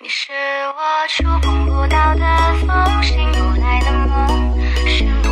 你是我触碰不到的风，醒不来的梦，醒不。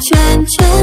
圈圈。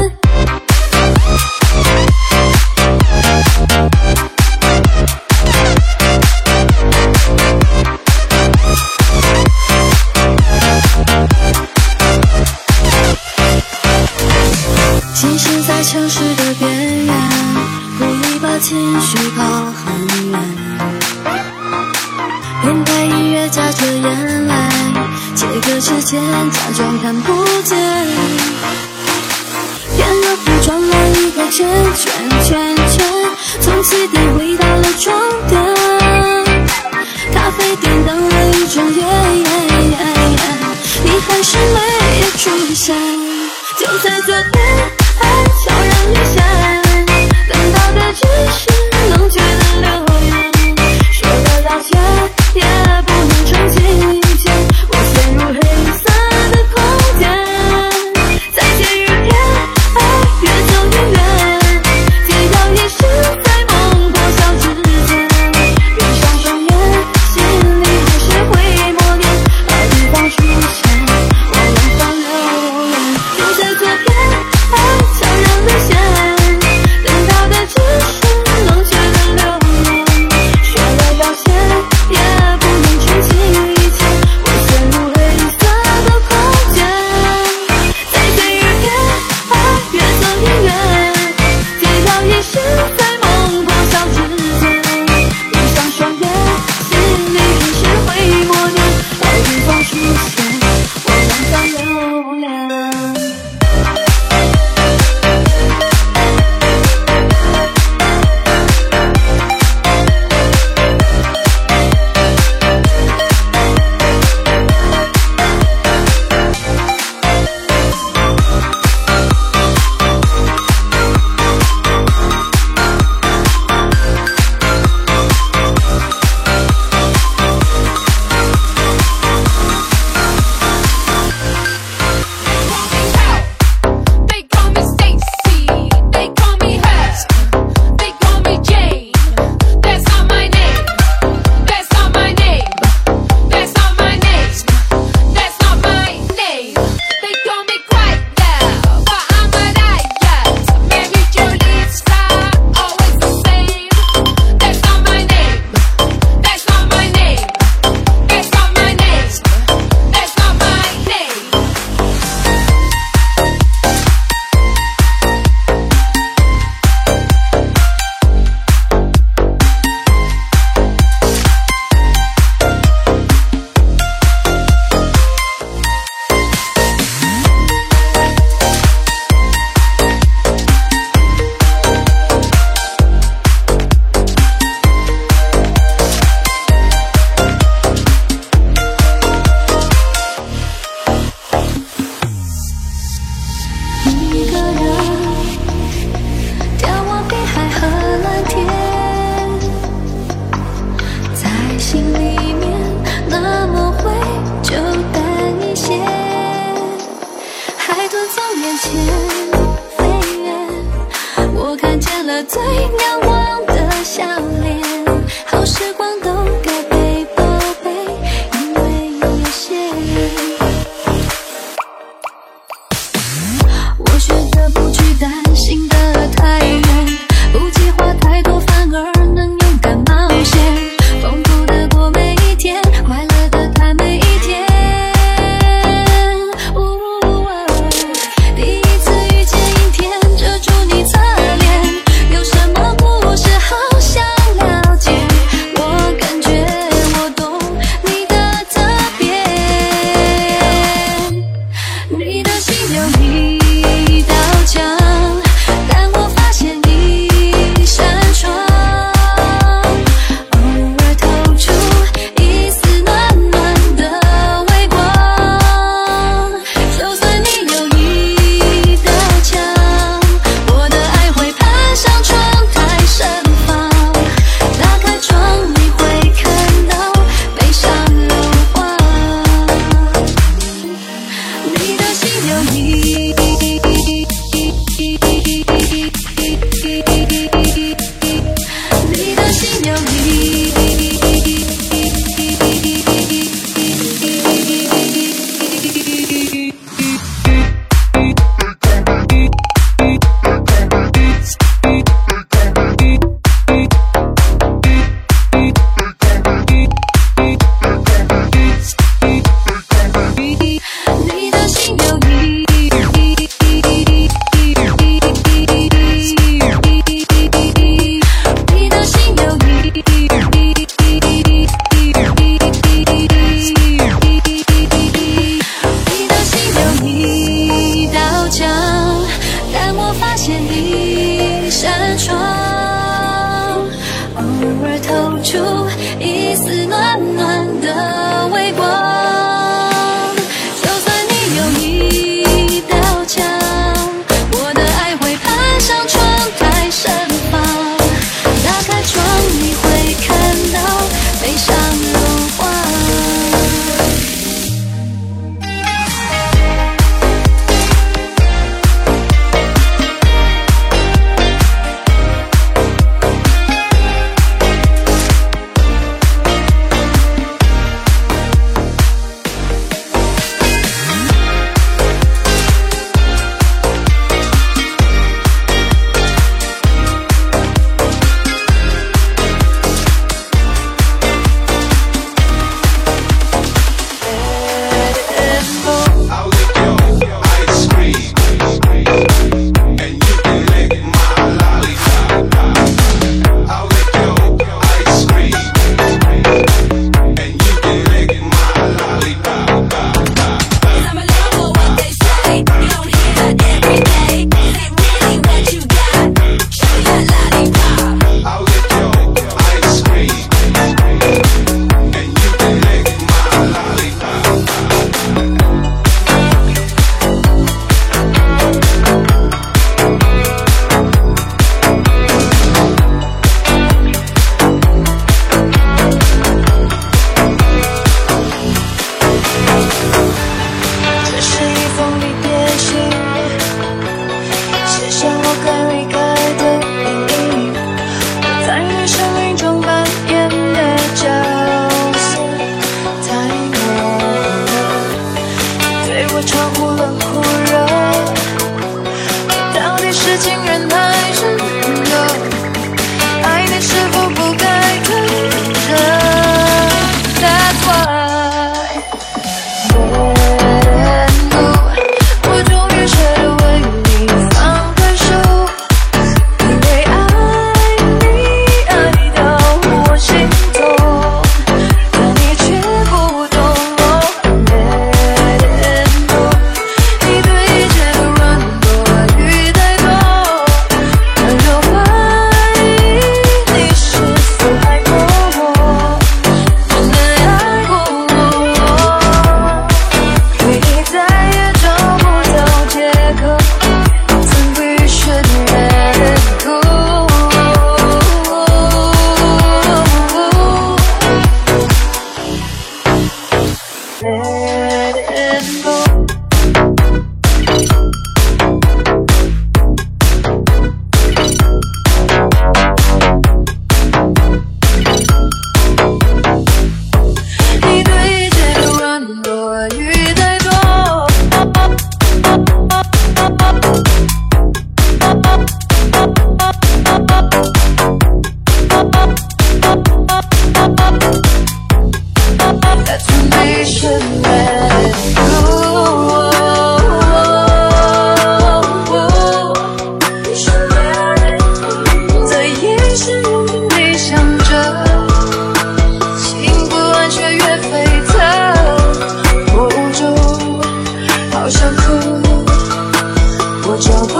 我就